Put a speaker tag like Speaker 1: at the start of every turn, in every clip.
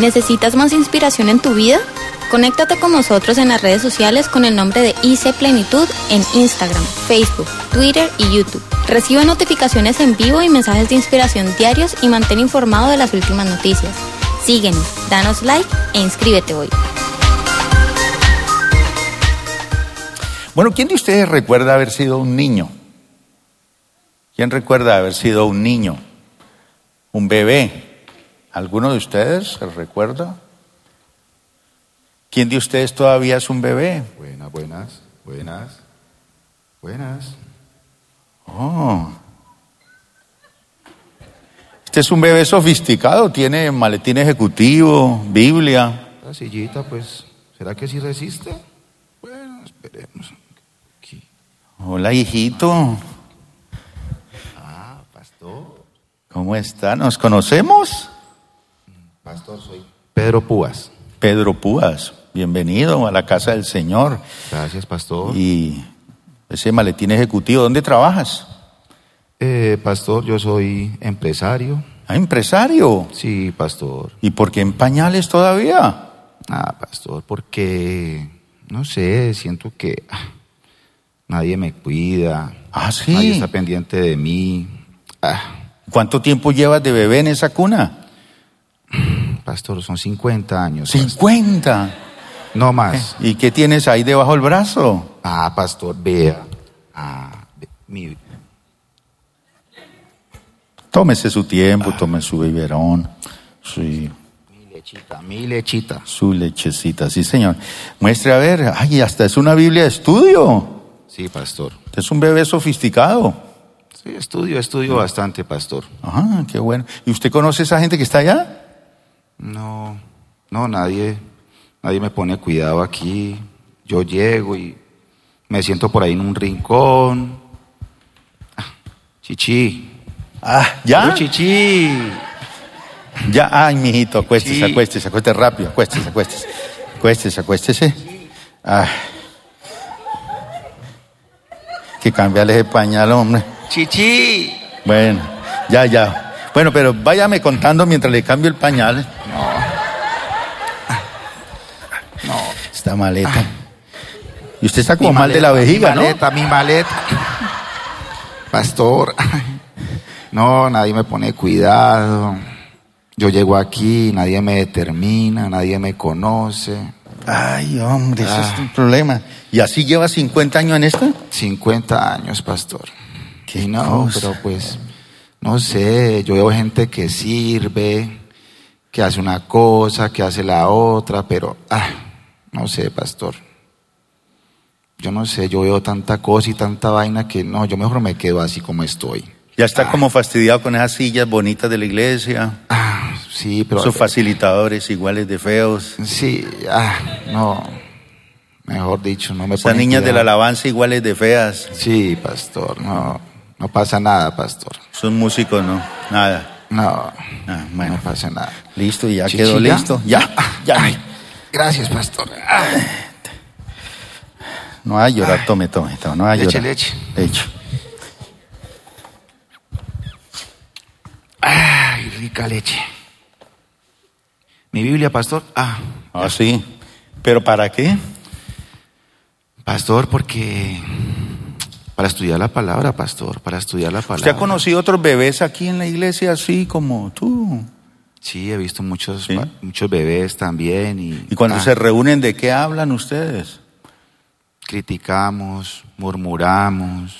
Speaker 1: ¿Necesitas más inspiración en tu vida? Conéctate con nosotros en las redes sociales con el nombre de IC Plenitud en Instagram, Facebook, Twitter y YouTube. Recibe notificaciones en vivo y mensajes de inspiración diarios y mantén informado de las últimas noticias. Síguenos, danos like e inscríbete hoy.
Speaker 2: Bueno, ¿quién de ustedes recuerda haber sido un niño? ¿Quién recuerda haber sido un niño? Un bebé. ¿Alguno de ustedes se recuerda? ¿Quién de ustedes todavía es un bebé?
Speaker 3: Buenas, buenas, buenas, buenas.
Speaker 2: Oh. Este es un bebé sofisticado, tiene maletín ejecutivo, Biblia.
Speaker 3: La sillita, pues, ¿será que sí resiste? Bueno, esperemos. Aquí.
Speaker 2: Hola, hijito.
Speaker 3: Ah, pastor.
Speaker 2: ¿Cómo está? ¿Nos conocemos?
Speaker 3: Pastor, soy Pedro Púas.
Speaker 2: Pedro Púas, bienvenido a la casa del Señor.
Speaker 3: Gracias, pastor.
Speaker 2: Y ese maletín ejecutivo, ¿dónde trabajas?
Speaker 3: Eh, pastor, yo soy empresario.
Speaker 2: Ah, empresario.
Speaker 3: Sí, pastor.
Speaker 2: ¿Y por qué en pañales todavía?
Speaker 3: Ah, pastor, porque, no sé, siento que ah, nadie me cuida.
Speaker 2: Ah, sí.
Speaker 3: Nadie está pendiente de mí. Ah,
Speaker 2: ¿Cuánto tiempo llevas de bebé en esa cuna?
Speaker 3: Pastor, son 50 años. pastor.
Speaker 2: 50.
Speaker 3: No más.
Speaker 2: ¿Y qué tienes ahí debajo del brazo?
Speaker 3: Ah, pastor, vea. Ah, mi,
Speaker 2: Tómese su tiempo, tome su biberón, sí,
Speaker 3: mi lechita, mi lechita.
Speaker 2: su lechecita, sí señor. Muestre a ver, ay, hasta es una Biblia de estudio.
Speaker 3: Sí, pastor.
Speaker 2: Es un bebé sofisticado.
Speaker 3: Sí, estudio, estudio bastante, pastor.
Speaker 2: Ah, qué bueno. ¿Y usted conoce a esa gente que está allá?
Speaker 3: No, no, nadie, nadie me pone cuidado aquí. Yo llego y me siento por ahí en un rincón. Ah, chichi.
Speaker 2: Ah, ¿ya?
Speaker 3: Pero chichi.
Speaker 2: Ya, ay, mijito, acuéstese,
Speaker 3: Sí.
Speaker 2: acuéstese, acuéstese rápido, acuéstese, acuéstese. Acuéstese, acuéstese. Ay. Que cambiarle ese pañal, hombre.
Speaker 3: Chichi.
Speaker 2: Bueno, ya, ya. Bueno, pero váyame contando mientras le cambio el pañal.
Speaker 3: No.
Speaker 2: Esta maleta. Y usted está como
Speaker 3: Mi
Speaker 2: mal de la vejiga,
Speaker 3: mi
Speaker 2: ¿no?
Speaker 3: maleta, mi maleta. Pastor. No, nadie me pone cuidado. Yo llego aquí, nadie me determina, nadie me conoce.
Speaker 2: Ay, hombre, ese
Speaker 3: Ah.
Speaker 2: es el problema. ¿Y así lleva 50 años en esto?
Speaker 3: 50 años, pastor.
Speaker 2: Qué
Speaker 3: Y no,
Speaker 2: cosa.
Speaker 3: pero pues, no sé, yo veo gente que sirve, que hace una cosa, que hace la otra, pero, ah, no sé, pastor. Yo no sé, yo veo tanta cosa y tanta vaina que no, yo mejor me quedo así como estoy.
Speaker 2: Ya está como fastidiado con esas sillas bonitas de la iglesia.
Speaker 3: Ah, sí, pero...
Speaker 2: Sus facilitadores iguales de feos.
Speaker 3: Sí, ah, no, mejor dicho, no me
Speaker 2: Esas niñas de la alabanza iguales de feas.
Speaker 3: Sí, pastor, no, no pasa nada, pastor.
Speaker 2: Son músicos, ¿no? Nada.
Speaker 3: No,
Speaker 2: Ah, bueno.
Speaker 3: no pasa nada.
Speaker 2: Listo, ya quedó
Speaker 3: ¿ya?
Speaker 2: listo. Ya, ya.
Speaker 3: Ay, gracias, pastor. Ah,
Speaker 2: No a llorar, tome, tome, tome. No a
Speaker 3: Leche,
Speaker 2: llorar.
Speaker 3: leche.
Speaker 2: Leche.
Speaker 3: Ay, rica leche. Mi Biblia, pastor. Ah,
Speaker 2: Ah, sí. ¿Pero para qué?
Speaker 3: pastor, porque para estudiar la palabra, pastor, para estudiar la palabra.
Speaker 2: ¿Usted ha conocido otros bebés aquí en la iglesia así como tú?
Speaker 3: Sí, he visto muchos,
Speaker 2: Sí.
Speaker 3: muchos bebés también y,
Speaker 2: Y cuando
Speaker 3: ah,
Speaker 2: se reúnen, ¿de qué hablan ustedes?
Speaker 3: criticamos, murmuramos,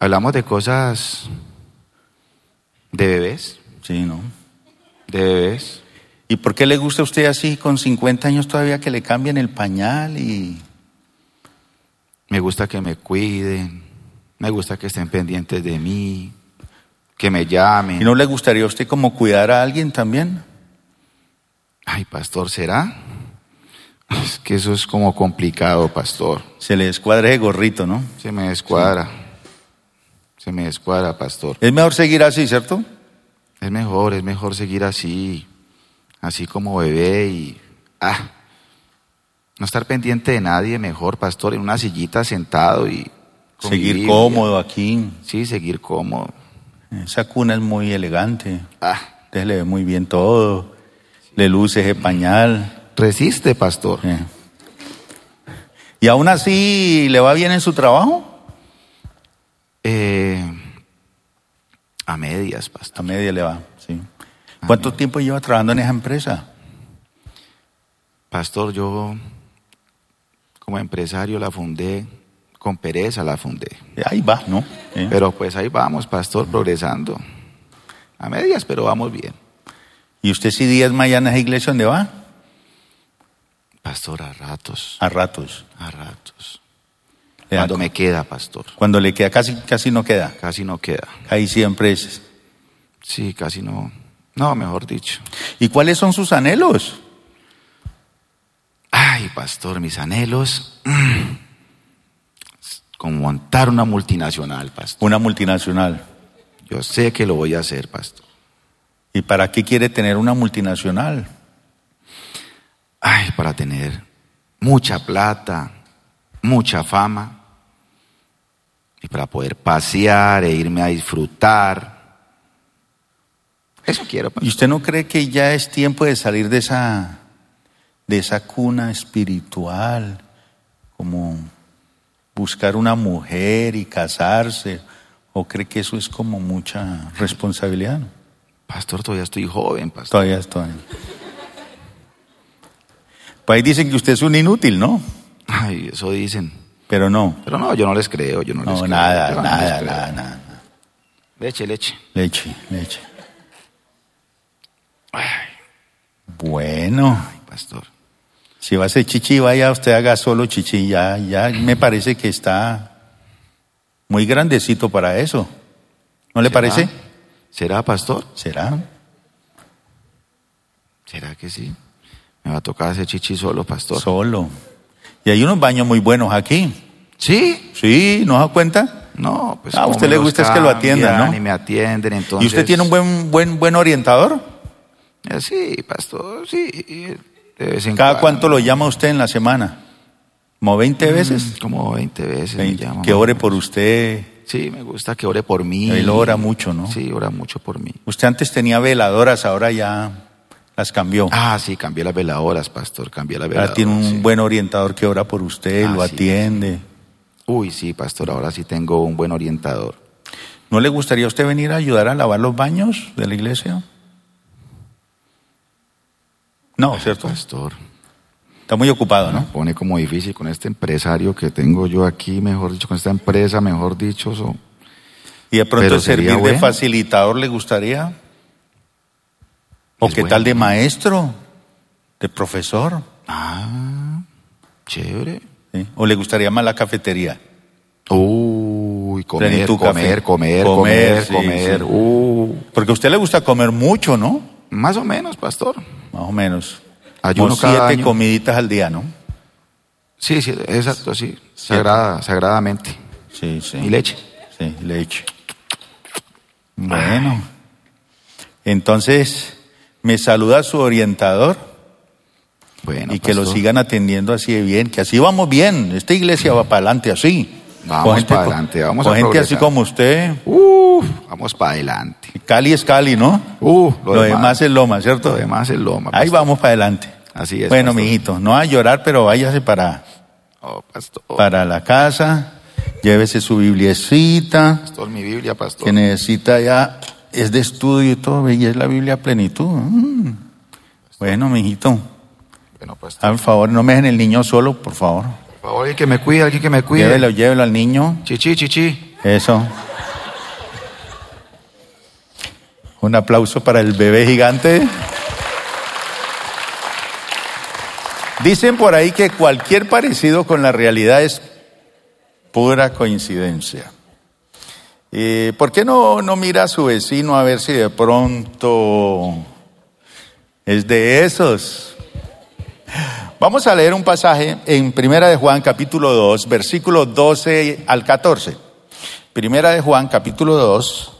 Speaker 3: hablamos de cosas de bebés,
Speaker 2: Sí, ¿no?
Speaker 3: de bebés.
Speaker 2: ¿Y por qué le gusta a usted así con 50 años todavía que le cambien el pañal y...
Speaker 3: Me gusta que me cuiden, me gusta que estén pendientes de mí, que me llamen.
Speaker 2: ¿Y no le gustaría a usted como cuidar a alguien también?
Speaker 3: Ay, pastor, ¿será? Es que eso es como complicado, pastor.
Speaker 2: Se le descuadre ese gorrito, ¿no?
Speaker 3: Se me descuadra. Se me descuadra, pastor.
Speaker 2: Es mejor seguir así, ¿cierto?
Speaker 3: Es mejor, es mejor seguir así, así como bebé y... Ah, no estar pendiente de nadie, mejor, pastor, en una sillita sentado y...
Speaker 2: Seguir cómodo aquí.
Speaker 3: Sí, seguir cómodo.
Speaker 2: Esa cuna es muy elegante.
Speaker 3: Ah,
Speaker 2: Usted le ve muy bien todo. le luce ese pañal.
Speaker 3: Resiste, pastor.
Speaker 2: ¿Y aún así le va bien en su trabajo?
Speaker 3: Eh, a medias, pastor.
Speaker 2: A media le va, sí. ¿Cuánto tiempo lleva trabajando en esa empresa?
Speaker 3: Pastor, yo como empresario la fundé, con pereza la fundé.
Speaker 2: Ahí va, ¿no? Eh.
Speaker 3: Pero pues ahí vamos, pastor, progresando. A medias, pero vamos bien.
Speaker 2: ¿Y usted si días mañana a esa iglesia dónde va?
Speaker 3: Pastor, a ratos,
Speaker 2: A ratos.
Speaker 3: a ratos. Cuando me queda, pastor.
Speaker 2: Cuando le queda, casi, casi no queda.
Speaker 3: Casi no queda.
Speaker 2: Ahí siempre es.
Speaker 3: Sí, casi no. No, mejor dicho.
Speaker 2: ¿Y cuáles son sus anhelos?
Speaker 3: Ay, pastor, mis anhelos. mm, Como montar una multinacional, pastor.
Speaker 2: Una multinacional.
Speaker 3: Yo sé que lo voy a hacer, pastor.
Speaker 2: ¿Y para qué quiere tener una multinacional?
Speaker 3: Ay, para tener mucha plata, mucha fama. Y para poder pasear e irme a disfrutar. Eso quiero,
Speaker 2: ¿Y
Speaker 3: pastor.
Speaker 2: usted no cree que ya es tiempo de salir de esa, de esa cuna espiritual? Como buscar una mujer y casarse. ¿O cree que eso es como mucha responsabilidad?
Speaker 3: Pastor, todavía estoy joven, pastor.
Speaker 2: Todavía estoy. Pues ahí dicen que usted es un inútil, ¿no?
Speaker 3: Ay, eso dicen.
Speaker 2: Pero no.
Speaker 3: Pero no, yo no les creo, yo no, les creo.
Speaker 2: nada,
Speaker 3: no
Speaker 2: nada,
Speaker 3: creo.
Speaker 2: nada, nada.
Speaker 3: Leche, leche.
Speaker 2: Leche, leche. Bueno,
Speaker 3: Ay, pastor.
Speaker 2: Si va a hacer chichi, vaya usted haga solo chichi. Ya, ya me parece que está muy grandecito para eso. ¿No le
Speaker 3: ¿Será?
Speaker 2: parece?
Speaker 3: ¿Será, pastor?
Speaker 2: ¿Será?
Speaker 3: ¿Será que sí? Me va a tocar hacer chichi solo, pastor.
Speaker 2: Solo. Y hay unos baños muy buenos aquí.
Speaker 3: ¿Sí?
Speaker 2: ¿Sí? ¿No se da cuenta?
Speaker 3: No, pues.
Speaker 2: Ah, a usted le gusta es que lo atiendan, ¿no?
Speaker 3: Y me atienden, entonces.
Speaker 2: ¿Y usted tiene un buen, buen, buen orientador?
Speaker 3: Eh, Sí, pastor, sí.
Speaker 2: ¿Cada cuánto lo llama usted en la semana? ¿Como 20 veces?
Speaker 3: Mm, Como 20 veces. me
Speaker 2: 20.
Speaker 3: llama,
Speaker 2: Que ore por usted.
Speaker 3: Sí, me gusta que ore por mí.
Speaker 2: Él ora mucho, ¿no?
Speaker 3: Sí, ora mucho por mí.
Speaker 2: Usted antes tenía veladoras, ahora ya las cambió.
Speaker 3: Ah, sí, cambié las veladoras, pastor, cambié las
Speaker 2: ahora
Speaker 3: veladoras.
Speaker 2: tiene un
Speaker 3: sí.
Speaker 2: buen orientador que ora por usted,
Speaker 3: Ah,
Speaker 2: lo
Speaker 3: sí,
Speaker 2: atiende.
Speaker 3: Uy, sí, pastor, ahora sí tengo un buen orientador.
Speaker 2: ¿No le gustaría a usted venir a ayudar a lavar los baños de la iglesia? No, ¿cierto?
Speaker 3: Pastor,
Speaker 2: Está muy ocupado, ¿no?
Speaker 3: pone como difícil con este empresario que tengo yo aquí, mejor dicho, con esta empresa, mejor dicho. so-
Speaker 2: Y de pronto
Speaker 3: Pero
Speaker 2: servir de facilitador le gustaría. ¿O
Speaker 3: Es
Speaker 2: qué
Speaker 3: bueno.
Speaker 2: tal de maestro? ¿De profesor?
Speaker 3: Ah, chévere.
Speaker 2: ¿sí? ¿O le gustaría más la cafetería?
Speaker 3: Uy, comer, comer, comer,
Speaker 2: Comer,
Speaker 3: comer,
Speaker 2: sí,
Speaker 3: comer.
Speaker 2: sí.
Speaker 3: Uh,
Speaker 2: Porque a usted le gusta comer mucho, ¿no?
Speaker 3: Más o menos, pastor.
Speaker 2: Más o menos.
Speaker 3: Ayuno
Speaker 2: Como
Speaker 3: cada
Speaker 2: siete
Speaker 3: año.
Speaker 2: comiditas al día, ¿no?
Speaker 3: Sí, sí, exacto, sí. Sagrada, sagradamente.
Speaker 2: Sí, sí.
Speaker 3: Y leche.
Speaker 2: Sí, leche. Bueno. Entonces, me saluda su orientador
Speaker 3: Bueno,
Speaker 2: y que lo sigan atendiendo así de bien, que así vamos bien. Esta iglesia va para adelante así.
Speaker 3: Vamos para adelante, vamos
Speaker 2: con
Speaker 3: a
Speaker 2: gente así como usted.
Speaker 3: Uf, vamos para adelante.
Speaker 2: Cali es Cali, ¿no?
Speaker 3: Uh,
Speaker 2: Lo, demás, es Loma, ¿cierto?
Speaker 3: Lo demás es loma.
Speaker 2: Ahí vamos para adelante.
Speaker 3: Así es.
Speaker 2: bueno,
Speaker 3: pastor.
Speaker 2: mijito, no a llorar, pero váyase para,
Speaker 3: Oh,
Speaker 2: para la casa, llévese su bibliecita,
Speaker 3: Pastor, mi Biblia, pastor.
Speaker 2: que necesita ya, es de estudio y todo, y es la Biblia a plenitud. Mm. Bueno, mijito,
Speaker 3: Bueno, pastor.
Speaker 2: por favor, no me dejen el niño solo, por favor.
Speaker 3: Por favor, alguien que me cuide, alguien que me cuide.
Speaker 2: Llévelo, llévelo al niño.
Speaker 3: Chichi, chichi.
Speaker 2: Eso. Un aplauso para el bebé gigante. Dicen por ahí que cualquier parecido con la realidad es pura coincidencia. Eh, ¿Por qué no, no mira a su vecino a ver si de pronto es de esos? Vamos a leer un pasaje en Primera de Juan capítulo 2, versículo 12 al 14. Primera de Juan capítulo 2.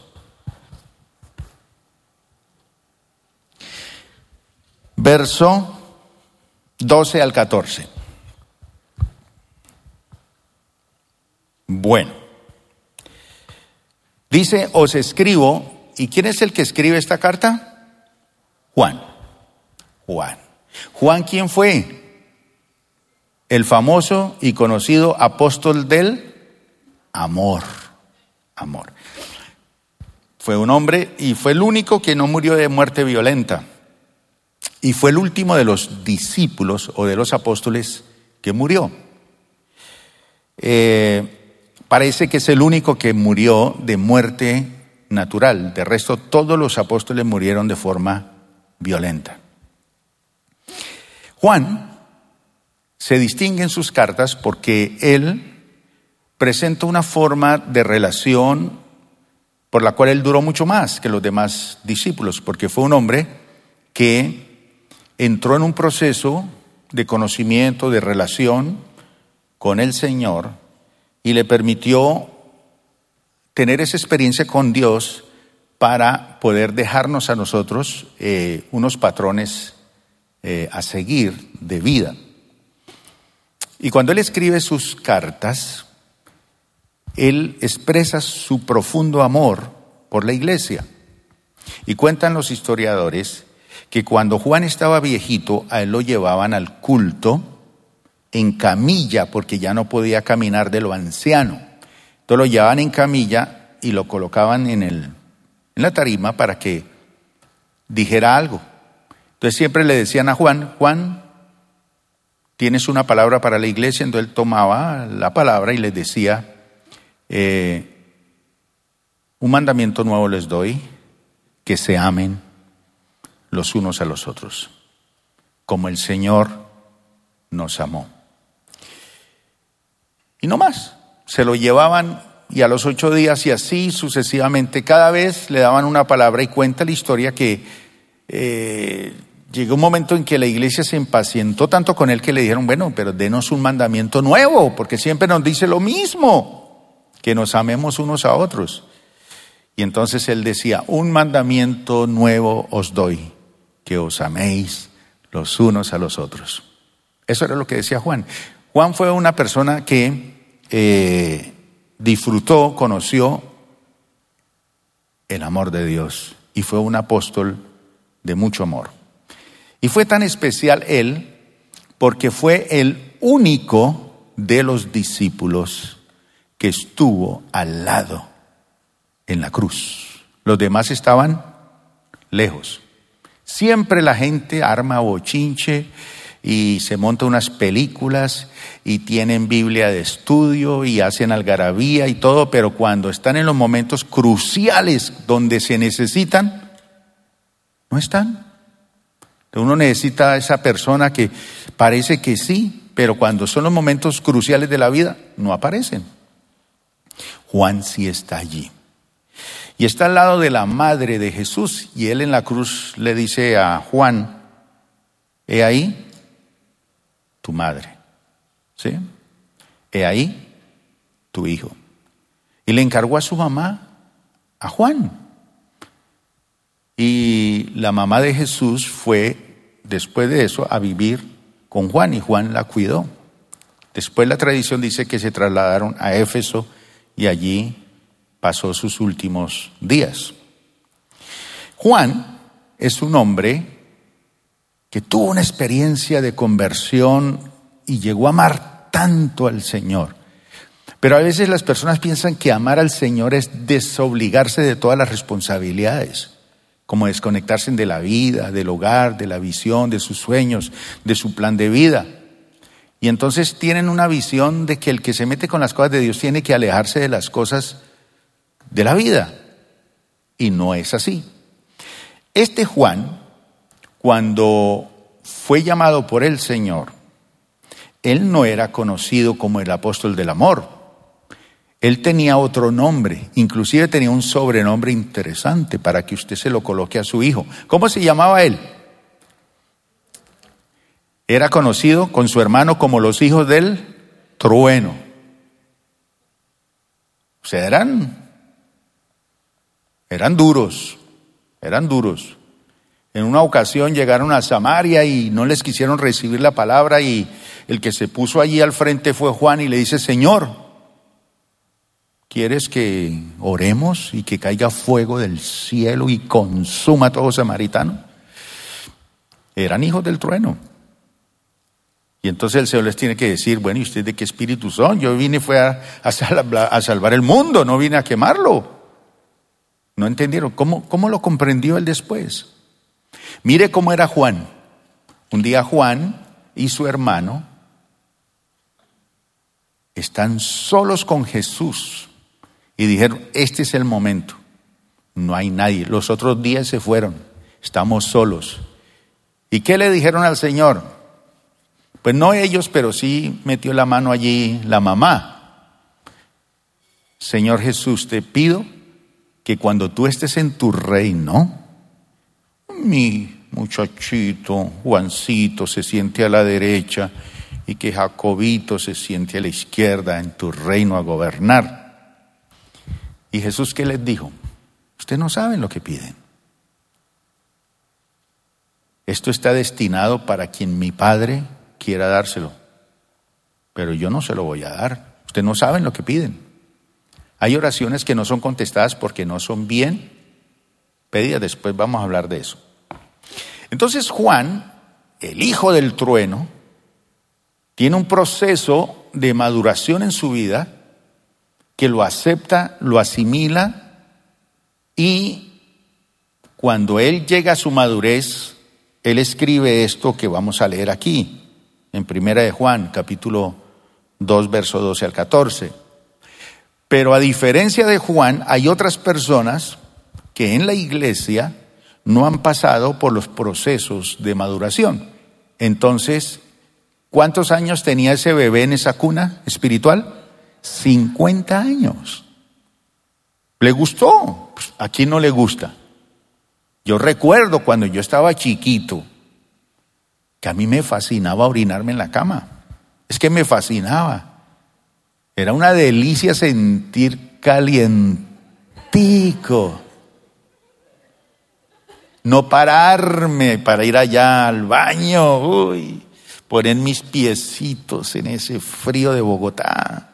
Speaker 2: Verso 12 al 14. Bueno. Dice, os escribo, ¿y quién es el que escribe esta carta? Juan. Juan. Juan, ¿quién fue? El famoso y conocido apóstol del amor. Amor. Fue un hombre y fue el único que no murió de muerte violenta. Y fue el último de los discípulos o de los apóstoles que murió. Eh, parece que es el único que murió de muerte natural. De resto, todos los apóstoles murieron de forma violenta. Juan se distingue en sus cartas porque él presenta una forma de relación por la cual él duró mucho más que los demás discípulos, porque fue un hombre que entró en un proceso de conocimiento, de relación con el Señor y le permitió tener esa experiencia con Dios para poder dejarnos a nosotros eh, unos patrones eh, a seguir de vida. Y cuando él escribe sus cartas, él expresa su profundo amor por la iglesia. Y cuentan los historiadores que cuando Juan estaba viejito, a él lo llevaban al culto en camilla, porque ya no podía caminar de lo anciano. Entonces lo llevaban en camilla y lo colocaban en, el, en la tarima para que dijera algo. Entonces siempre le decían a Juan, Juan, tienes una palabra para la iglesia, entonces él tomaba la palabra y les decía, eh, un mandamiento nuevo les doy, que se amen los unos a los otros, como el Señor nos amó. Y no más, se lo llevaban y a los ocho días y así sucesivamente, cada vez le daban una palabra y cuenta la historia que eh, llegó un momento en que la iglesia se impacientó tanto con él que le dijeron, bueno, pero denos un mandamiento nuevo, porque siempre nos dice lo mismo que nos amemos unos a otros. Y entonces él decía, un mandamiento nuevo os doy, que os améis los unos a los otros. Eso era lo que decía Juan. Juan fue una persona que eh, disfrutó, conoció el amor de Dios y fue un apóstol de mucho amor. Y fue tan especial él porque fue el único de los discípulos que estuvo al lado en la cruz. Los demás estaban lejos. Siempre la gente arma bochinche y se monta unas películas y tienen Biblia de estudio y hacen algarabía y todo, pero cuando están en los momentos cruciales donde se necesitan, no están. Uno necesita a esa persona que parece que sí, pero cuando son los momentos cruciales de la vida, no aparecen. Juan sí está allí. Y está al lado de la madre de Jesús y él en la cruz le dice a Juan, he ahí tu madre, ¿sí? He ahí tu hijo. Y le encargó a su mamá, a Juan. Y la mamá de Jesús fue, después de eso, a vivir con Juan y Juan la cuidó. Después la tradición dice que se trasladaron a Éfeso y allí pasó sus últimos días. Juan es un hombre que tuvo una experiencia de conversión y llegó a amar tanto al Señor. Pero a veces las personas piensan que amar al Señor es desobligarse de todas las responsabilidades, como desconectarse de la vida, del hogar, de la visión, de sus sueños, de su plan de vida. Y entonces tienen una visión de que el que se mete con las cosas de Dios tiene que alejarse de las cosas de la vida. Y no es así. Este Juan, cuando fue llamado por el Señor, él no era conocido como el apóstol del amor. Él tenía otro nombre, inclusive tenía un sobrenombre interesante para que usted se lo coloque a su hijo. ¿Cómo se llamaba él? Era conocido con su hermano como los hijos del trueno. O sea, eran duros, eran duros. En una ocasión llegaron a Samaria y no les quisieron recibir la palabra y el que se puso allí al frente fue Juan y le dice, Señor, ¿quieres que oremos y que caiga fuego del cielo y consuma a todo samaritano? eran hijos del trueno. Y entonces el Señor les tiene que decir, bueno, ¿y ustedes de qué espíritu son? Yo vine fue a, a, salvar el mundo, no vine a quemarlo. No entendieron. ¿Cómo, ¿Cómo lo comprendió él después? Mire cómo era Juan. Un día Juan y su hermano están solos con Jesús y dijeron, este es el momento. No hay nadie. Los otros días se fueron. Estamos solos. ¿Y qué le dijeron al Señor? Pues no ellos, pero sí metió la mano allí la mamá. Señor Jesús, te pido que cuando tú estés en tu reino, mi muchachito Juancito se siente a la derecha y que Jacobito se siente a la izquierda en tu reino a gobernar. ¿Y Jesús qué les dijo? Ustedes no saben lo que piden. Esto está destinado para quien mi Padre quiera dárselo, pero yo no se lo voy a dar. Ustedes no saben lo que piden. Hay oraciones que no son contestadas porque no son bien pedidas. Después vamos a hablar de eso. Entonces Juan, el hijo del trueno, tiene un proceso de maduración en su vida que lo acepta, lo asimila y cuando él llega a su madurez, él escribe esto que vamos a leer aquí, en Primera de Juan, capítulo 2, verso 12 al 14. Pero a diferencia de Juan, hay otras personas que en la iglesia no han pasado por los procesos de maduración. Entonces, ¿cuántos años tenía ese bebé en esa cuna espiritual? 50 años. ¿Le gustó? Pues, ¿A quién no le gusta? Yo recuerdo cuando yo estaba chiquito, que a mí me fascinaba orinarme en la cama. Es que me fascinaba. Era una delicia sentir calientico no pararme para ir allá al baño, uy, poner mis piecitos en ese frío de Bogotá.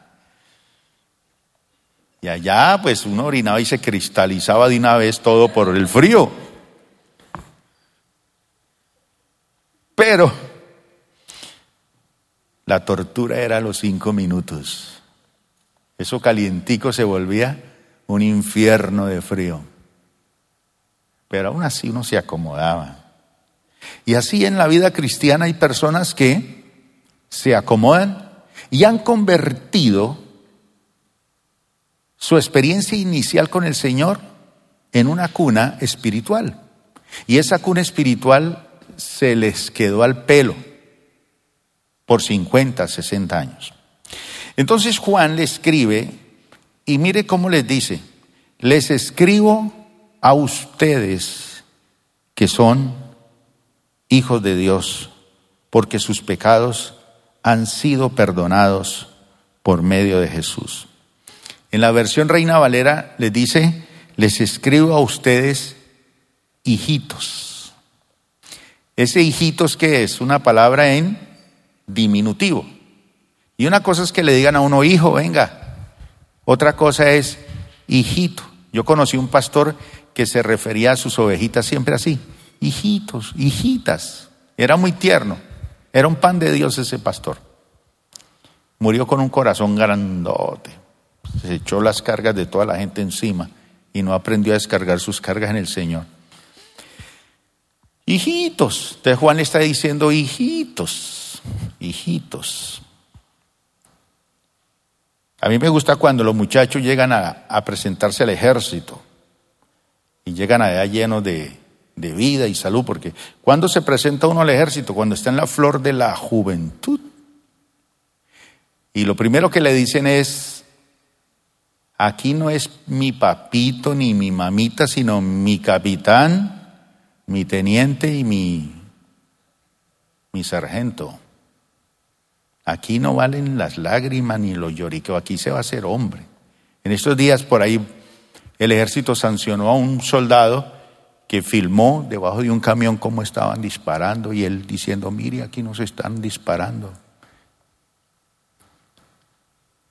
Speaker 2: Y allá pues uno orinaba y se cristalizaba de una vez todo por el frío. Pero la tortura era a los cinco minutos. Eso calientico se volvía un infierno de frío pero aún así uno se acomodaba. Y así en la vida cristiana hay personas que se acomodan y han convertido su experiencia inicial con el Señor en una cuna espiritual. Y esa cuna espiritual se les quedó al pelo por 50, 60 años. Entonces Juan le escribe y mire cómo les dice, les escribo a ustedes que son hijos de Dios, porque sus pecados han sido perdonados por medio de Jesús. En la versión Reina Valera les dice, les escribo a ustedes hijitos. Ese hijitos que es una palabra en diminutivo. Y una cosa es que le digan a uno hijo, venga. Otra cosa es hijito. Yo conocí un pastor que se refería a sus ovejitas siempre así, hijitos, hijitas. Era muy tierno, era un pan de Dios ese pastor. Murió con un corazón grandote, se echó las cargas de toda la gente encima y no aprendió a descargar sus cargas en el Señor. Hijitos, entonces Juan está diciendo hijitos, hijitos. A mí me gusta cuando los muchachos llegan a, presentarse al ejército y llegan allá llenos de, de vida y salud, porque cuando se presenta uno al ejército, cuando está en la flor de la juventud, y lo primero que le dicen es, aquí no es mi papito ni mi mamita, sino mi capitán, mi teniente y mi, mi sargento. Aquí no valen las lágrimas ni los lloriqueos, aquí se va a ser hombre. En estos días por ahí el ejército sancionó a un soldado que filmó debajo de un camión cómo estaban disparando y él diciendo, mire, aquí nos están disparando.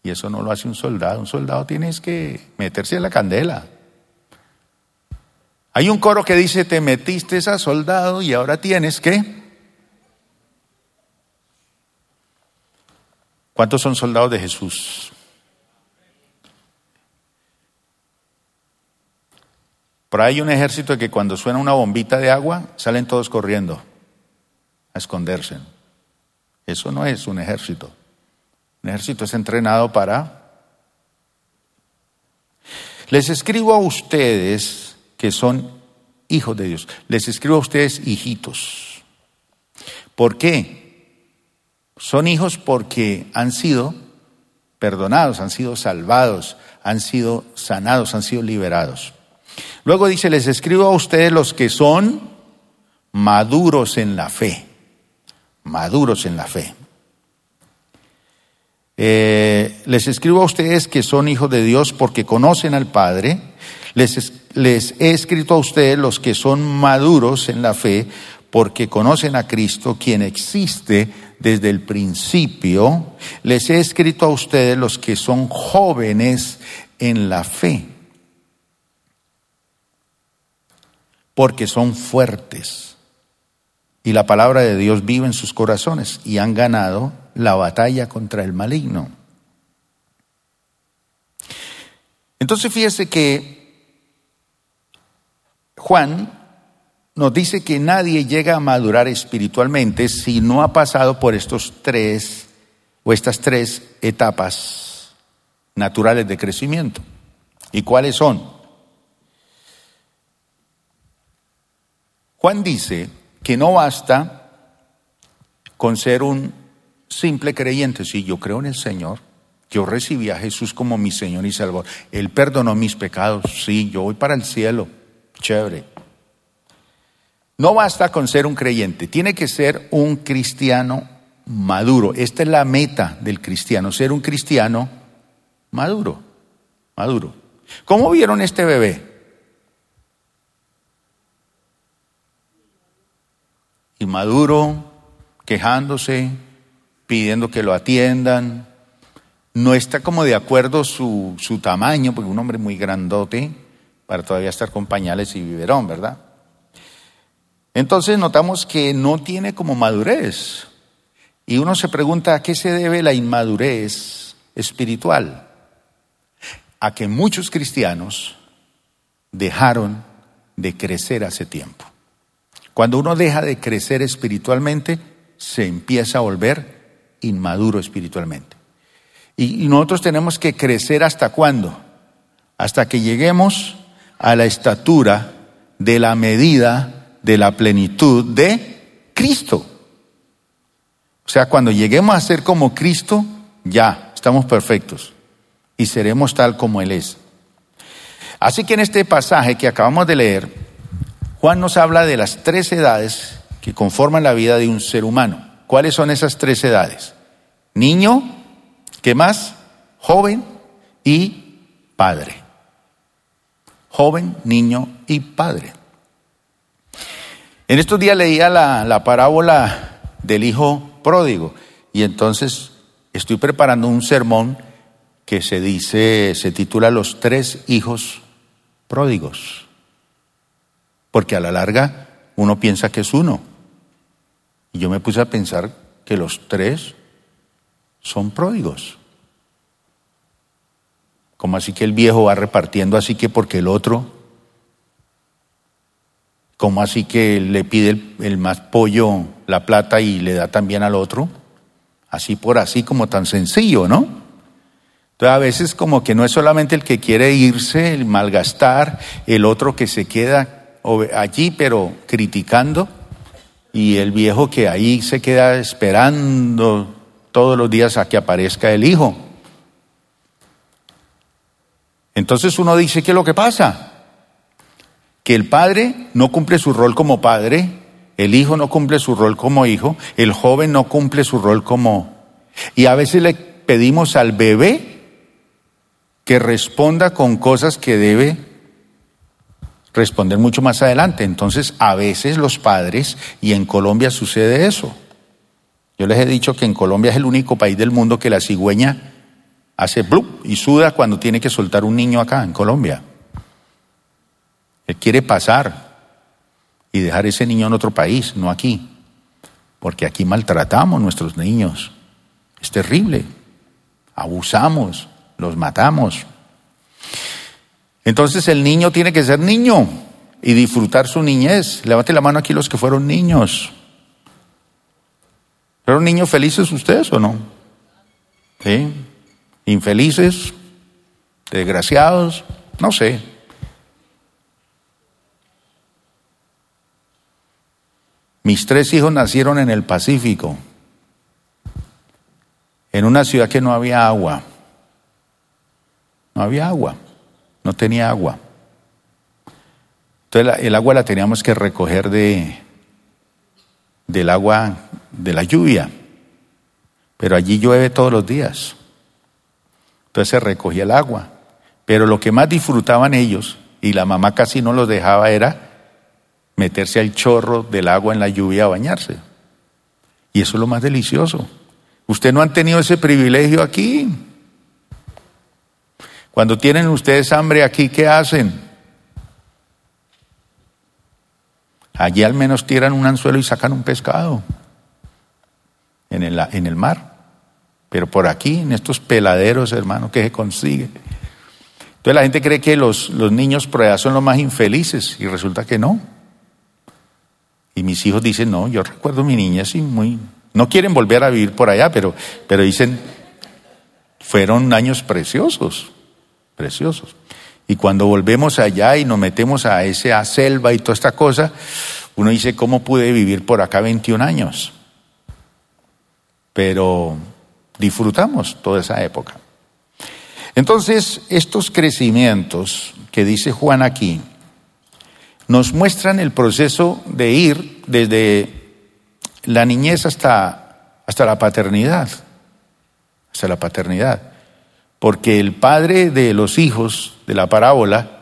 Speaker 2: Y eso no lo hace un soldado. Un soldado tienes que meterse en la candela. Hay un coro que dice, te metiste a soldado y ahora tienes que ¿Cuántos son soldados de Jesús? Por ahí hay un ejército que cuando suena una bombita de agua salen todos corriendo a esconderse. Eso no es un ejército. Un ejército es entrenado para... Les escribo a ustedes que son hijos de Dios. Les escribo a ustedes hijitos. ¿Por qué? Son hijos porque han sido perdonados, han sido salvados, han sido sanados, han sido liberados. Luego dice, les escribo a ustedes los que son maduros en la fe, maduros en la fe. Eh, les escribo a ustedes que son hijos de Dios porque conocen al Padre. Les, les he escrito a ustedes los que son maduros en la fe porque conocen a Cristo, quien existe desde el principio. Les he escrito a ustedes los que son jóvenes en la fe porque son fuertes. Y la palabra de Dios vive en sus corazones y han ganado la batalla contra el maligno. Entonces fíjese que Juan nos dice que nadie llega a madurar espiritualmente si no ha pasado por estos tres o estas tres etapas naturales de crecimiento. ¿Y cuáles son? Juan dice que no basta con ser un simple creyente. Si yo creo en el Señor, yo recibí a Jesús como mi Señor y Salvador. Él perdonó mis pecados. Sí, yo voy para el cielo. Chévere. No basta con ser un creyente, tiene que ser un cristiano maduro. Esta es la meta del cristiano, ser un cristiano maduro, maduro. ¿Cómo vieron este bebé? inmaduro, quejándose, pidiendo que lo atiendan. No está como de acuerdo su, su tamaño, porque un hombre muy grandote para todavía estar con pañales y biberón, ¿verdad? Entonces notamos que no tiene como madurez. Y uno se pregunta a qué se debe la inmadurez espiritual. A que muchos cristianos dejaron de crecer hace tiempo. Cuando uno deja de crecer espiritualmente, se empieza a volver inmaduro espiritualmente. Y, nosotros tenemos que crecer hasta cuándo? Hasta que lleguemos a la estatura de la medida de la plenitud de Cristo. O sea, cuando lleguemos a ser como Cristo, ya estamos perfectos y seremos tal como Él es. Así que en este pasaje que acabamos de leer, Juan nos habla de las tres edades que conforman la vida de un ser humano. ¿Cuáles son esas tres edades? Niño, ¿qué más? Joven y padre. Joven, niño y padre. En estos días leía la, la parábola del hijo pródigo y entonces estoy preparando un sermón que se dice, se titula Los tres hijos pródigos porque a la larga uno piensa que es uno. Y yo me puse a pensar que los tres son pródigos. Como así que el viejo va repartiendo así que porque el otro, como así que le pide el, el, más pollo la plata y le da también al otro, así por así como tan sencillo, ¿no? Entonces a veces como que no es solamente el que quiere irse, el malgastar, el otro que se queda allí, pero criticando, y el viejo que ahí se queda esperando todos los días a que aparezca el hijo. Entonces uno dice, ¿qué es lo que pasa? Que el padre no cumple su rol como padre, el hijo no cumple su rol como hijo, el joven no cumple su rol como... Y a veces le pedimos al bebé que responda con cosas que debe responder mucho más adelante. Entonces, a veces los padres, y en Colombia sucede eso. Yo les he dicho que en Colombia es el único país del mundo que la cigüeña hace blup y suda cuando tiene que soltar un niño acá, en Colombia. Él quiere pasar y dejar ese niño en otro país, no aquí. Porque aquí maltratamos a nuestros niños. Es terrible. abusamos, los matamos. Entonces el niño tiene que ser niño y disfrutar su niñez. Levante la mano aquí los que fueron niños. ¿Fueron niños felices ustedes o no? ¿Infelices? ¿Desgraciados? No sé. Mis tres hijos nacieron en el Pacífico, en una ciudad que no había agua. No había agua, no tenía agua. Entonces el agua la teníamos que recoger de, del agua de la lluvia, pero allí llueve todos los días. Entonces se recogía el agua. Pero lo que más disfrutaban ellos, y la mamá casi no los dejaba, era meterse al chorro del agua en la lluvia a bañarse. Y eso es lo más delicioso. Usted no han tenido ese privilegio aquí. Cuando tienen ustedes hambre aquí, ¿qué hacen? Allí al menos tiran un anzuelo y sacan un pescado en el, en el mar. Pero por aquí, en estos peladeros, hermano, ¿qué se consigue? Entonces la gente cree que los, los niños por allá son los más infelices y resulta que no. Y mis hijos dicen, no, yo recuerdo mi niña así muy... No quieren volver a vivir por allá, pero, pero dicen, fueron años preciosos, preciosos. Y cuando volvemos allá y nos metemos a esa selva y toda esta cosa, uno dice, ¿cómo pude vivir por acá 21 años? Pero disfrutamos toda esa época. Entonces, estos crecimientos que dice Juan aquí, nos muestran el proceso de ir desde la niñez hasta, hasta la paternidad, hasta la paternidad. Porque el padre de los hijos de la parábola,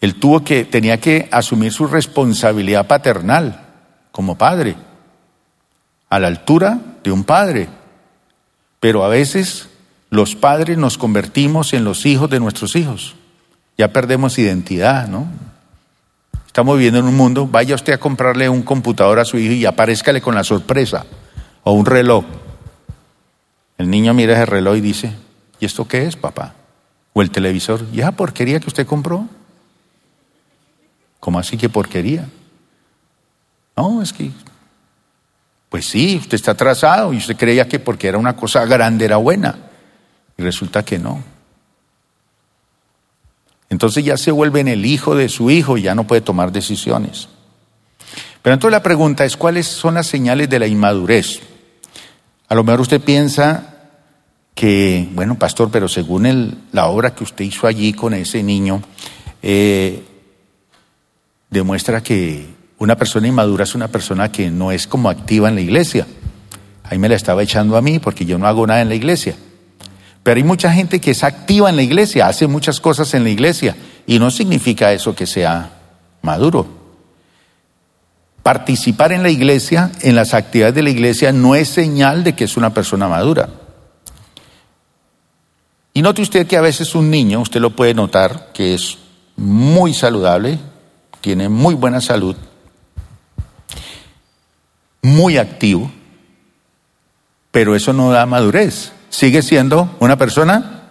Speaker 2: él tuvo que, tenía que asumir su responsabilidad paternal como padre, a la altura de un padre. Pero a veces los padres nos convertimos en los hijos de nuestros hijos. Ya perdemos identidad, ¿no? Estamos viviendo en un mundo, vaya usted a comprarle un computador a su hijo y aparezcale con la sorpresa, o un reloj. El niño mira ese reloj y dice, ¿y esto qué es, papá? O el televisor, ¿y esa porquería que usted compró? ¿Cómo así que porquería? No, es que, pues sí, usted está atrasado y usted creía que porque era una cosa grande era buena. Y resulta que no. Entonces ya se vuelve en el hijo de su hijo y ya no puede tomar decisiones. Pero entonces la pregunta es, ¿cuáles son las señales de la inmadurez? A lo mejor usted piensa que, bueno, pastor, pero según la obra que usted hizo allí con ese niño, eh, demuestra que una persona inmadura es una persona que no es como activa en la iglesia. Ahí me la estaba echando a mí porque yo no hago nada en la iglesia. Pero hay mucha gente que es activa en la iglesia, hace muchas cosas en la iglesia y no significa eso que sea maduro. Participar en la iglesia, en las actividades de la iglesia, no es señal de que es una persona madura. Y note usted que a veces un niño, usted lo puede notar, que es muy saludable, tiene muy buena salud, muy activo, pero eso no da madurez sigue siendo una persona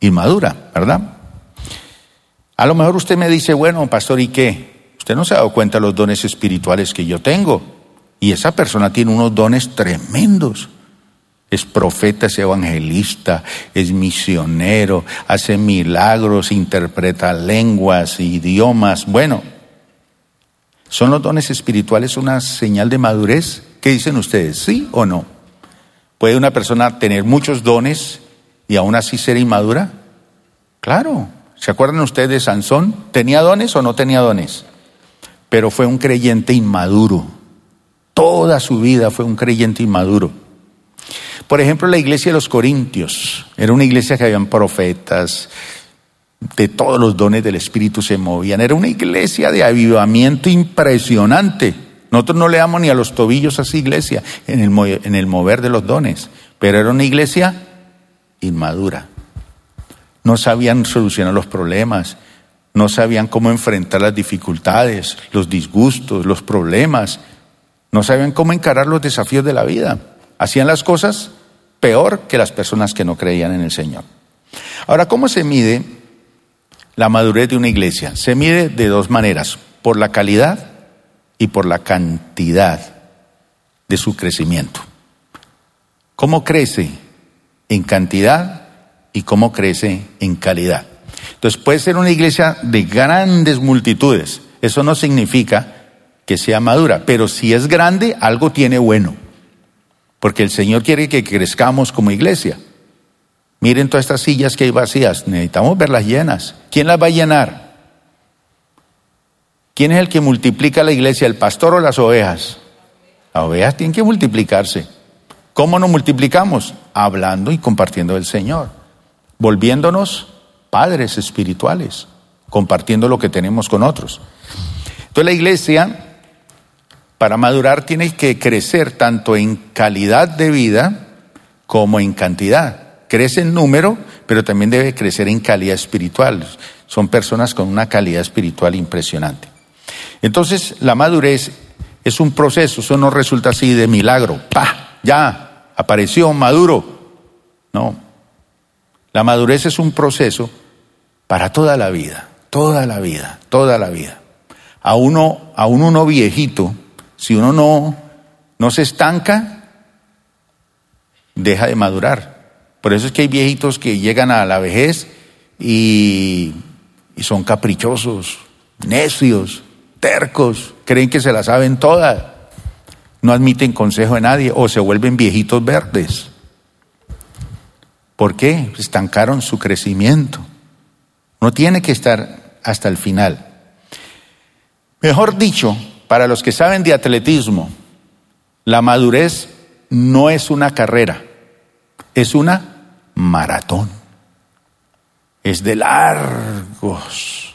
Speaker 2: inmadura, ¿verdad? A lo mejor usted me dice, bueno, pastor, ¿y qué? Usted no se ha dado cuenta de los dones espirituales que yo tengo. Y esa persona tiene unos dones tremendos. Es profeta, es evangelista, es misionero, hace milagros, interpreta lenguas, idiomas. Bueno, ¿son los dones espirituales una señal de madurez? ¿Qué dicen ustedes? ¿Sí o no? ¿Puede una persona tener muchos dones y aún así ser inmadura? Claro. ¿Se acuerdan ustedes de Sansón? ¿Tenía dones o no tenía dones? Pero fue un creyente inmaduro. Toda su vida fue un creyente inmaduro. Por ejemplo, la iglesia de los Corintios era una iglesia que habían profetas, de todos los dones del Espíritu se movían. Era una iglesia de avivamiento impresionante. Nosotros no le damos ni a los tobillos a esa iglesia en el, en el mover de los dones, pero era una iglesia inmadura. No sabían solucionar los problemas, no sabían cómo enfrentar las dificultades, los disgustos, los problemas, no sabían cómo encarar los desafíos de la vida. Hacían las cosas peor que las personas que no creían en el Señor. Ahora, ¿cómo se mide la madurez de una iglesia? Se mide de dos maneras, por la calidad y por la cantidad de su crecimiento. ¿Cómo crece en cantidad y cómo crece en calidad? Entonces puede ser una iglesia de grandes multitudes. Eso no significa que sea madura, pero si es grande, algo tiene bueno. Porque el Señor quiere que crezcamos como iglesia. Miren todas estas sillas que hay vacías, necesitamos verlas llenas. ¿Quién las va a llenar? ¿Quién es el que multiplica la iglesia, el pastor o las ovejas? Las ovejas tienen que multiplicarse. ¿Cómo nos multiplicamos? Hablando y compartiendo el Señor, volviéndonos padres espirituales, compartiendo lo que tenemos con otros. Entonces la iglesia, para madurar, tiene que crecer tanto en calidad de vida como en cantidad. Crece en número, pero también debe crecer en calidad espiritual. Son personas con una calidad espiritual impresionante. Entonces, la madurez es un proceso, eso no resulta así de milagro. ¡Pah! Ya, apareció maduro. No. La madurez es un proceso para toda la vida, toda la vida, toda la vida. A uno, a uno viejito, si uno no, no se estanca, deja de madurar. Por eso es que hay viejitos que llegan a la vejez y, y son caprichosos, necios, tercos, creen que se la saben todas, no admiten consejo de nadie o se vuelven viejitos verdes. ¿Por qué? Estancaron su crecimiento. No tiene que estar hasta el final. Mejor dicho, para los que saben de atletismo, la madurez no es una carrera, es una maratón. Es de largos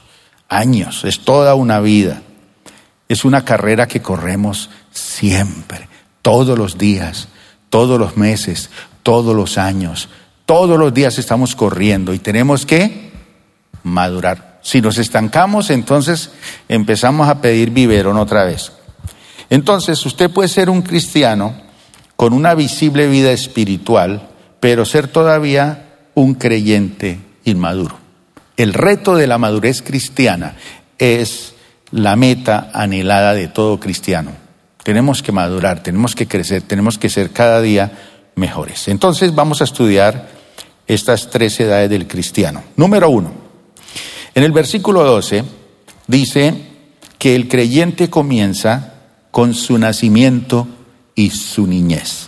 Speaker 2: años, es toda una vida. Es una carrera que corremos siempre, todos los días, todos los meses, todos los años. Todos los días estamos corriendo y tenemos que madurar. Si nos estancamos, entonces empezamos a pedir biberón otra vez. Entonces, usted puede ser un cristiano con una visible vida espiritual, pero ser todavía un creyente inmaduro. El reto de la madurez cristiana es la meta anhelada de todo cristiano. Tenemos que madurar, tenemos que crecer, tenemos que ser cada día mejores. Entonces vamos a estudiar estas tres edades del cristiano. Número uno, en el versículo 12 dice que el creyente comienza con su nacimiento y su niñez.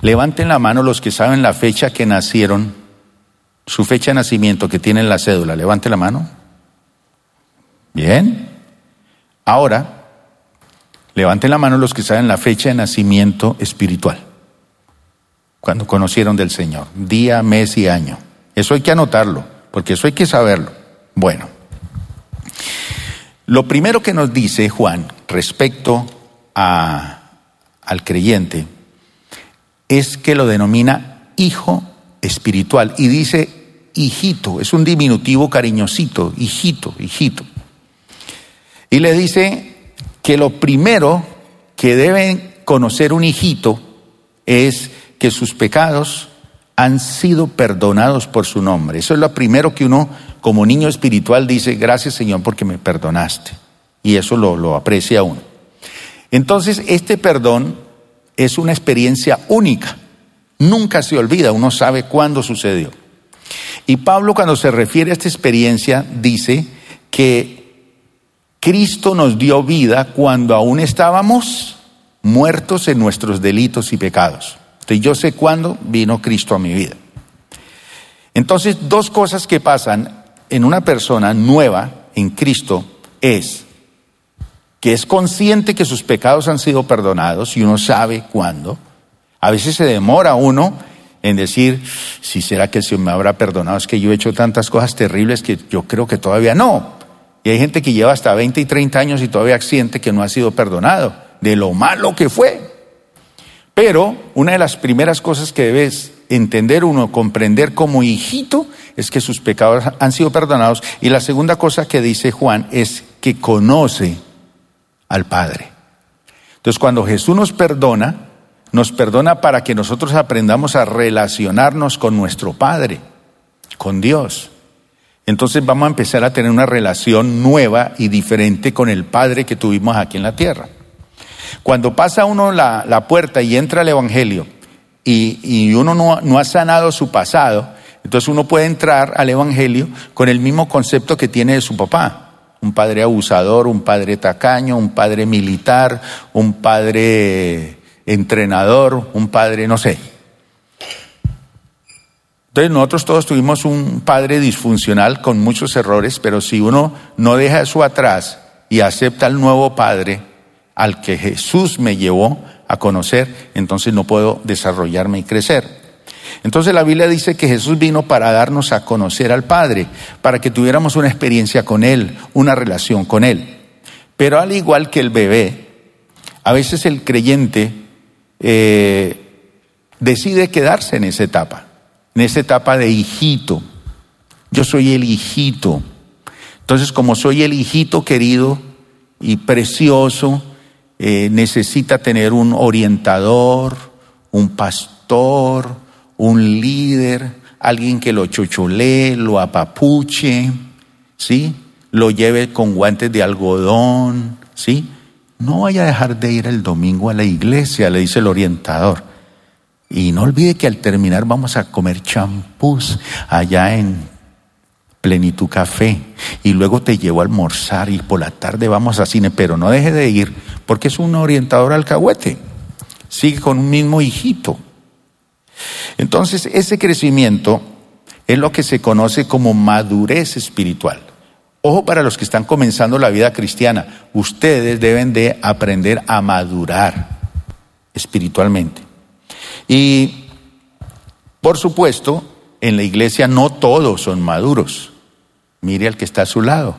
Speaker 2: Levanten la mano los que saben la fecha que nacieron, su fecha de nacimiento que tienen la cédula. Levanten la mano. Bien. Ahora, levanten la mano los que saben la fecha de nacimiento espiritual. Cuando conocieron del Señor. Día, mes y año. Eso hay que anotarlo, porque eso hay que saberlo. Bueno, lo primero que nos dice Juan respecto al creyente es que lo denomina hijo espiritual y dice hijito, es un diminutivo cariñosito, hijito, hijito. Y le dice que lo primero que debe conocer un hijito es que sus pecados han sido perdonados por su nombre. Eso es lo primero que uno como niño espiritual dice, gracias Señor porque me perdonaste. Y eso lo, lo aprecia uno. Entonces, este perdón es una experiencia única. Nunca se olvida, uno sabe cuándo sucedió. Y Pablo cuando se refiere a esta experiencia dice que Cristo nos dio vida cuando aún estábamos muertos en nuestros delitos y pecados. Entonces yo sé cuándo vino Cristo a mi vida. Entonces, dos cosas que pasan en una persona nueva en Cristo es que es consciente que sus pecados han sido perdonados y uno sabe cuándo. A veces se demora uno en decir, si será que Señor me habrá perdonado, es que yo he hecho tantas cosas terribles que yo creo que todavía no. Y hay gente que lleva hasta 20 y 30 años y todavía siente que no ha sido perdonado de lo malo que fue. Pero una de las primeras cosas que debes entender uno, comprender como hijito, es que sus pecados han sido perdonados. Y la segunda cosa que dice Juan es que conoce al Padre. Entonces cuando Jesús nos perdona, nos perdona para que nosotros aprendamos a relacionarnos con nuestro Padre, con Dios. Entonces vamos a empezar a tener una relación nueva y diferente con el Padre que tuvimos aquí en la tierra. Cuando pasa uno la, la puerta y entra al Evangelio y, y uno no, no ha sanado su pasado, entonces uno puede entrar al Evangelio con el mismo concepto que tiene de su papá. Un padre abusador, un padre tacaño, un padre militar, un padre entrenador, un padre, no sé. Entonces nosotros todos tuvimos un padre disfuncional con muchos errores, pero si uno no deja eso atrás y acepta al nuevo padre al que Jesús me llevó a conocer, entonces no puedo desarrollarme y crecer. Entonces la Biblia dice que Jesús vino para darnos a conocer al Padre, para que tuviéramos una experiencia con Él, una relación con Él. Pero al igual que el bebé, a veces el creyente eh, decide quedarse en esa etapa, en esa etapa de hijito. Yo soy el hijito. Entonces, como soy el hijito querido y precioso, eh, necesita tener un orientador, un pastor, un líder, alguien que lo chocholee, lo apapuche, ¿sí? Lo lleve con guantes de algodón, ¿sí? No vaya a dejar de ir el domingo a la iglesia, le dice el orientador. Y no olvide que al terminar vamos a comer champús allá en Plenitud Café. Y luego te llevo a almorzar y por la tarde vamos a cine, pero no deje de ir porque es un orientador alcahuete. Sigue con un mismo hijito. Entonces, ese crecimiento es lo que se conoce como madurez espiritual. Ojo para los que están comenzando la vida cristiana, ustedes deben de aprender a madurar espiritualmente. Y, por supuesto, en la iglesia no todos son maduros. Mire al que está a su lado.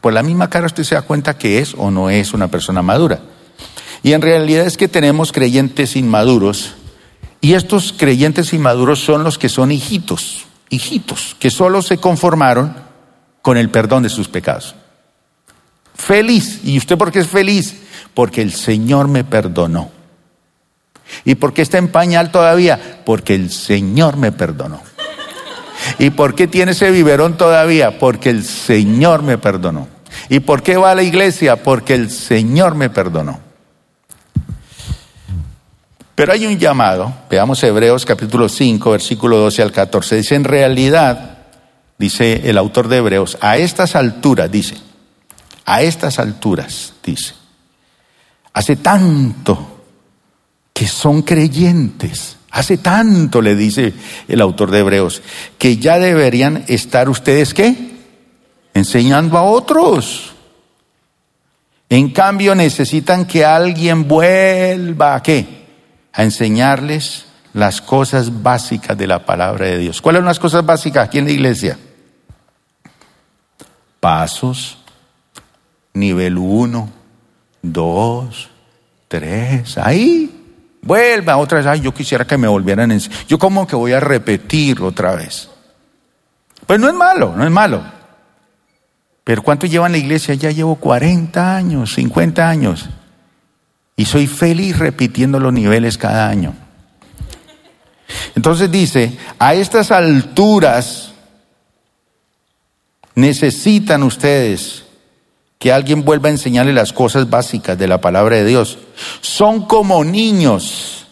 Speaker 2: Por la misma cara usted se da cuenta que es o no es una persona madura. Y en realidad es que tenemos creyentes inmaduros y estos creyentes inmaduros son los que son hijitos, hijitos, que solo se conformaron con el perdón de sus pecados. Feliz. ¿Y usted por qué es feliz? Porque el Señor me perdonó. ¿Y por qué está en pañal todavía? Porque el Señor me perdonó. ¿Y por qué tiene ese biberón todavía? Porque el Señor me perdonó. ¿Y por qué va a la iglesia? Porque el Señor me perdonó. Pero hay un llamado, veamos Hebreos capítulo 5, versículo 12 al 14, dice, en realidad, dice el autor de Hebreos, a estas alturas, dice, a estas alturas, dice, hace tanto que son creyentes, hace tanto, le dice el autor de Hebreos, que ya deberían estar ustedes, ¿qué? Enseñando a otros. En cambio, necesitan que alguien vuelva a qué? A enseñarles las cosas básicas de la palabra de Dios. ¿Cuáles son las cosas básicas aquí en la iglesia? Pasos, nivel 1, 2, 3, ahí. Vuelva otra vez, ay, yo quisiera que me volvieran. Yo como que voy a repetir otra vez. Pues no es malo, no es malo. Pero ¿cuánto lleva en la iglesia? Ya llevo 40 años, 50 años. Y soy feliz repitiendo los niveles cada año. Entonces dice, a estas alturas necesitan ustedes que alguien vuelva a enseñarles las cosas básicas de la palabra de Dios. Son como niños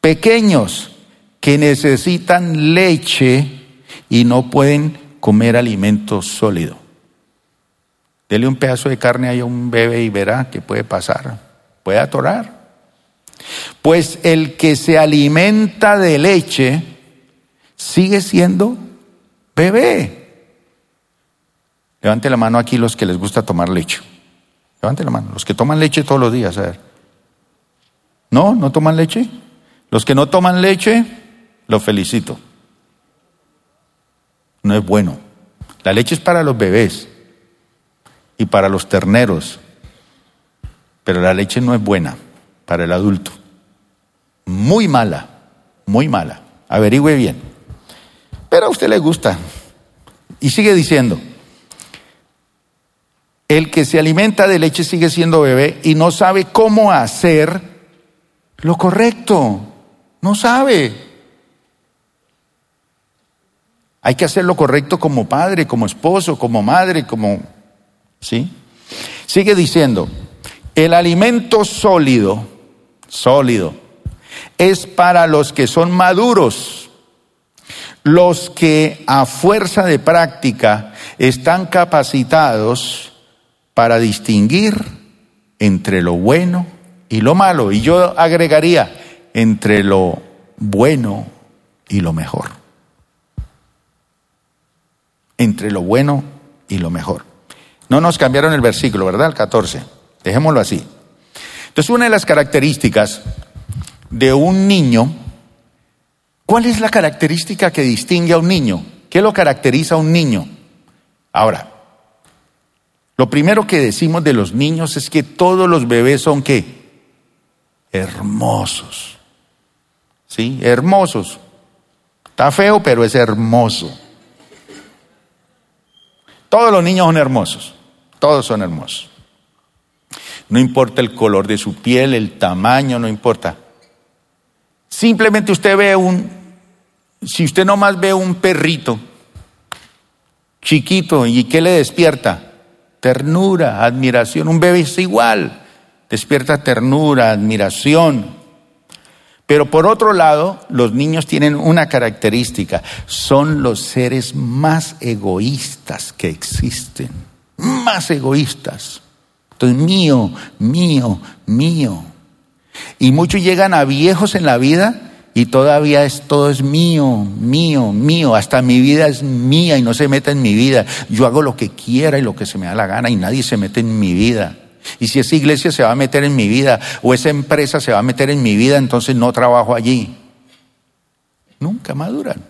Speaker 2: pequeños que necesitan leche y no pueden comer alimento sólido. Dele un pedazo de carne a un bebé y verá qué puede pasar. Puede atorar. Pues el que se alimenta de leche sigue siendo bebé. Levante la mano aquí los que les gusta tomar leche. Levante la mano. Los que toman leche todos los días, a ver. ¿No? ¿No toman leche? Los que no toman leche, los felicito. No es bueno. La leche es para los bebés y para los terneros, pero la leche no es buena para el adulto. Muy mala, muy mala. Averigüe bien. Pero a usted le gusta. Y sigue diciendo, el que se alimenta de leche sigue siendo bebé y no sabe cómo hacer lo correcto. No sabe. Hay que hacer lo correcto como padre, como esposo, como madre, como... ¿Sí? Sigue diciendo, el alimento sólido, sólido, es para los que son maduros, los que a fuerza de práctica están capacitados para distinguir entre lo bueno y lo malo. Y yo agregaría entre lo bueno y lo mejor. Entre lo bueno y lo mejor. No nos cambiaron el versículo, ¿verdad? El 14. Dejémoslo así. Entonces, una de las características de un niño, ¿cuál es la característica que distingue a un niño? ¿Qué lo caracteriza a un niño? Ahora, lo primero que decimos de los niños es que todos los bebés son qué? Hermosos. ¿Sí? Hermosos. Está feo, pero es hermoso. Todos los niños son hermosos. Todos son hermosos. No importa el color de su piel, el tamaño, no importa. Simplemente usted ve un, si usted nomás ve un perrito chiquito y ¿qué le despierta? Ternura, admiración. Un bebé es igual, despierta ternura, admiración. Pero por otro lado, los niños tienen una característica, son los seres más egoístas que existen, más egoístas. Entonces, mío, mío, mío. Y muchos llegan a viejos en la vida y todavía es todo es mío, mío, mío, hasta mi vida es mía y no se mete en mi vida. Yo hago lo que quiera y lo que se me da la gana y nadie se mete en mi vida. Y si esa iglesia se va a meter en mi vida o esa empresa se va a meter en mi vida, entonces no trabajo allí. Nunca maduran.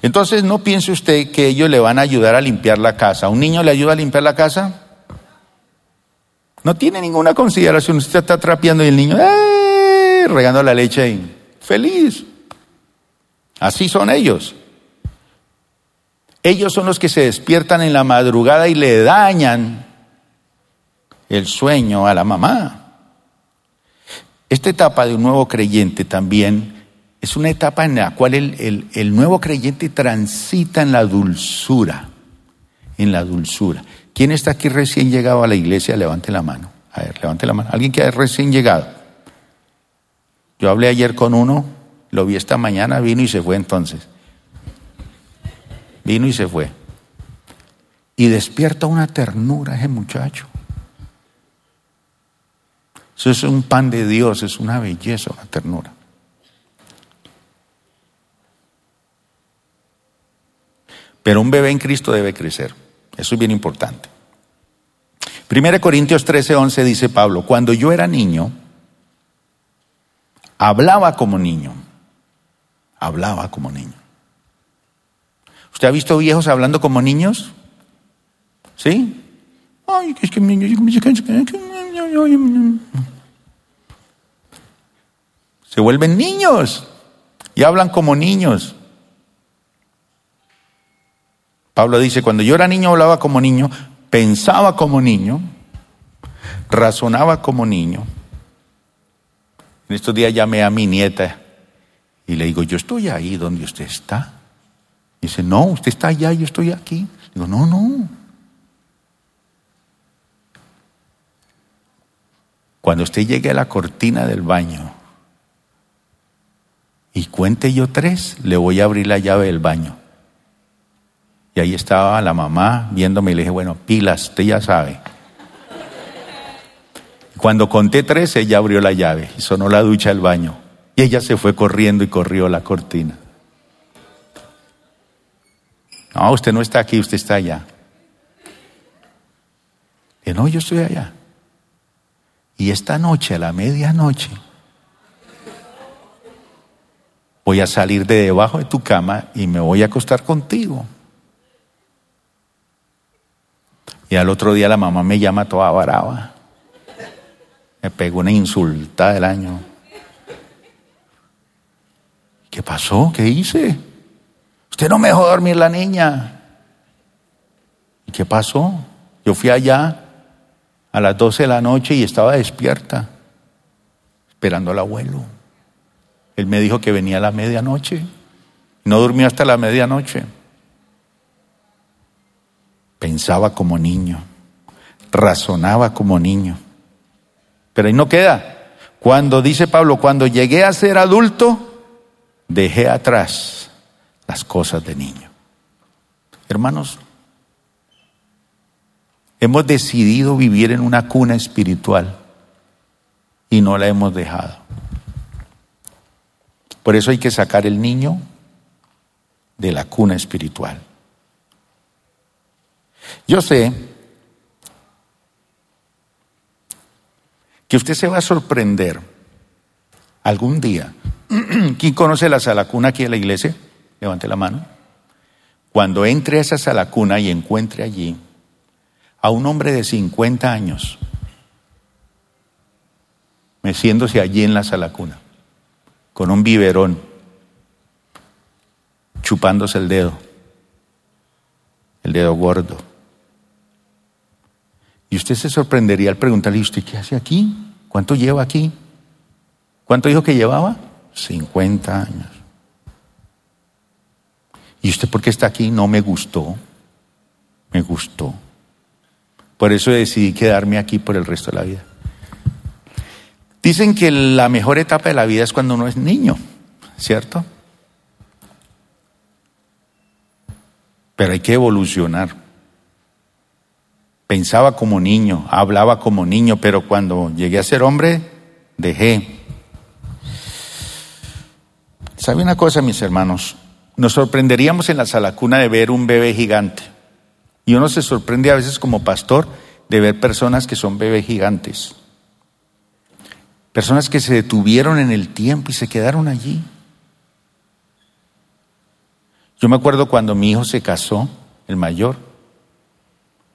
Speaker 2: Entonces no piense usted que ellos le van a ayudar a limpiar la casa. ¿Un niño le ayuda a limpiar la casa? No tiene ninguna consideración. Usted está trapeando y el niño, ¡eh! regando la leche ahí. Feliz. Así son ellos. Ellos son los que se despiertan en la madrugada y le dañan el sueño a la mamá. Esta etapa de un nuevo creyente también es una etapa en la cual el, el nuevo creyente transita en la dulzura, en la dulzura. ¿Quién está aquí recién llegado a la iglesia? Levante la mano. A ver, levante la mano. ¿Alguien que ha recién llegado? Yo hablé ayer con uno, lo vi esta mañana, vino y se fue entonces. Vino y se fue. Y despierta una ternura ese muchacho. Eso es un pan de Dios, es una belleza, una ternura. Pero un bebé en Cristo debe crecer. Eso es bien importante. 1 Corintios 13, 11 dice Pablo, cuando yo era niño, hablaba como niño. Hablaba como niño. ¿Usted ha visto viejos hablando como niños? ¿Sí? Ay, es que se vuelven niños y hablan como niños. Pablo dice, cuando yo era niño hablaba como niño, pensaba como niño, razonaba como niño. En estos días llamé a mi nieta y le digo, yo estoy ahí donde usted está. Y dice, no, usted está allá, yo estoy aquí. Digo, no, no. Cuando usted llegue a la cortina del baño y cuente yo tres, le voy a abrir la llave del baño. Y ahí estaba la mamá viéndome y le dije, bueno, pilas, usted ya sabe. Cuando conté tres, ella abrió la llave y sonó la ducha del baño. Y ella se fue corriendo y corrió la cortina. No, usted no está aquí, usted está allá. Y no, yo estoy allá. Y esta noche, a la medianoche, voy a salir de debajo de tu cama y me voy a acostar contigo. Y al otro día la mamá me llama toda baraba. Me pegó una insulta del año. ¿Qué pasó? ¿Qué hice? Usted no me dejó dormir la niña. ¿Y qué pasó? Yo fui allá a las 12 de la noche y estaba despierta. esperando al abuelo. Él me dijo que venía a la medianoche. No durmió hasta la medianoche. Pensaba como niño, razonaba como niño. Pero ahí no queda. Cuando dice Pablo, cuando llegué a ser adulto, dejé atrás las cosas de niño. Hermanos, hemos decidido vivir en una cuna espiritual y no la hemos dejado. Por eso hay que sacar el niño de la cuna espiritual. Yo sé que usted se va a sorprender algún día. ¿Quién conoce la salacuna aquí en la iglesia? Levante la mano. Cuando entre a esa salacuna y encuentre allí a un hombre de 50 años, meciéndose allí en la salacuna, con un biberón, chupándose el dedo, el dedo gordo. Y usted se sorprendería al preguntarle, ¿y usted qué hace aquí? ¿Cuánto lleva aquí? ¿Cuánto dijo que llevaba? 50 años. ¿Y usted por qué está aquí? No me gustó. Me gustó. Por eso decidí quedarme aquí por el resto de la vida. Dicen que la mejor etapa de la vida es cuando uno es niño, ¿cierto? Pero hay que evolucionar. Pensaba como niño, hablaba como niño, pero cuando llegué a ser hombre, dejé. ¿Sabe una cosa, mis hermanos? Nos sorprenderíamos en la salacuna de ver un bebé gigante. Y uno se sorprende a veces como pastor de ver personas que son bebés gigantes. Personas que se detuvieron en el tiempo y se quedaron allí. Yo me acuerdo cuando mi hijo se casó, el mayor,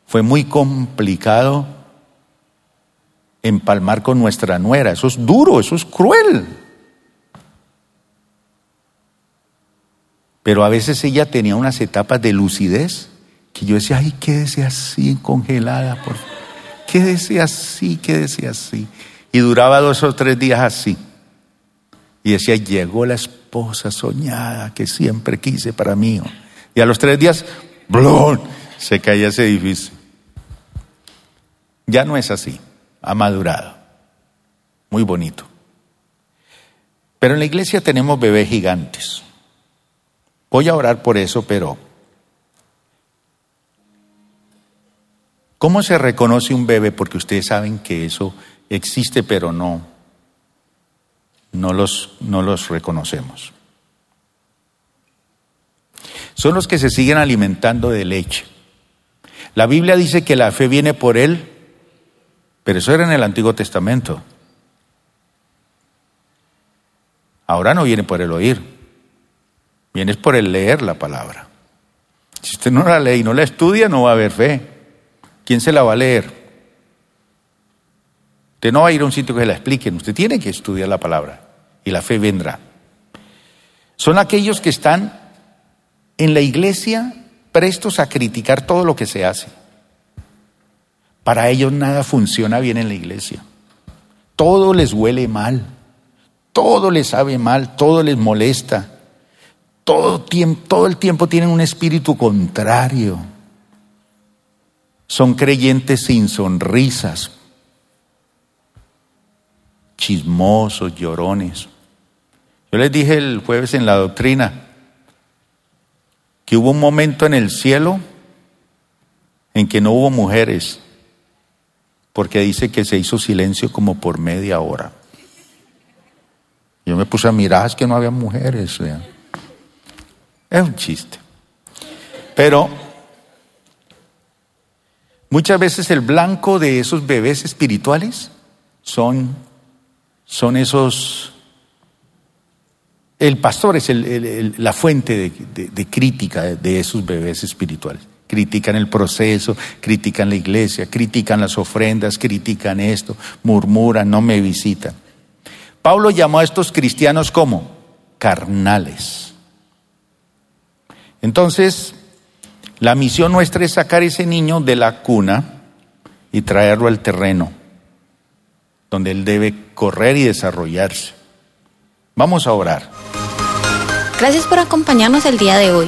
Speaker 2: fue muy complicado empalmar con nuestra nuera. Eso es duro, eso es cruel. Pero a veces ella tenía unas etapas de lucidez que yo decía, ay, quédese así, congelada, por favor. Quédese así, quédese así. Y duraba dos o tres días así. Y decía, llegó la esposa soñada que siempre quise para mí. Y a los tres días, ¡blon! se caía ese edificio. Ya no es así, ha madurado. Muy bonito. Pero en la iglesia tenemos bebés gigantes. Voy a orar por eso, pero ¿cómo se reconoce un bebé? Porque ustedes saben que eso existe, pero no, no los, no los reconocemos. Son los que se siguen alimentando de leche. La Biblia dice que la fe viene por él, pero eso era en el Antiguo Testamento. Ahora no viene por el oír, viene por el leer la palabra. Si usted no la lee y no la estudia, no va a haber fe. ¿Quién se la va a leer? Usted no va a ir a un sitio que se la expliquen, usted tiene que estudiar la palabra y la fe vendrá. Son aquellos que están en la iglesia prestos a criticar todo lo que se hace. Para ellos nada funciona bien en la iglesia. Todo les huele mal, todo les sabe mal, todo les molesta. Todo, el tiempo tienen un espíritu contrario. Son creyentes sin sonrisas, chismosos, llorones. Yo les dije el jueves en la doctrina que hubo un momento en el cielo en que no hubo mujeres, porque dice que se hizo silencio como por media hora. Yo me puse a mirar, es que no había mujeres. Es un chiste. Pero muchas veces el blanco de esos bebés espirituales son son esos... El pastor es la fuente de, crítica de esos bebés espirituales. Critican el proceso, critican la iglesia, critican las ofrendas, critican esto, murmuran, no me visitan. Pablo llamó a estos cristianos como carnales. Entonces, la misión nuestra es sacar ese niño de la cuna y traerlo al terreno donde Él debe correr y desarrollarse. Vamos a orar.
Speaker 1: Gracias por acompañarnos el día de hoy.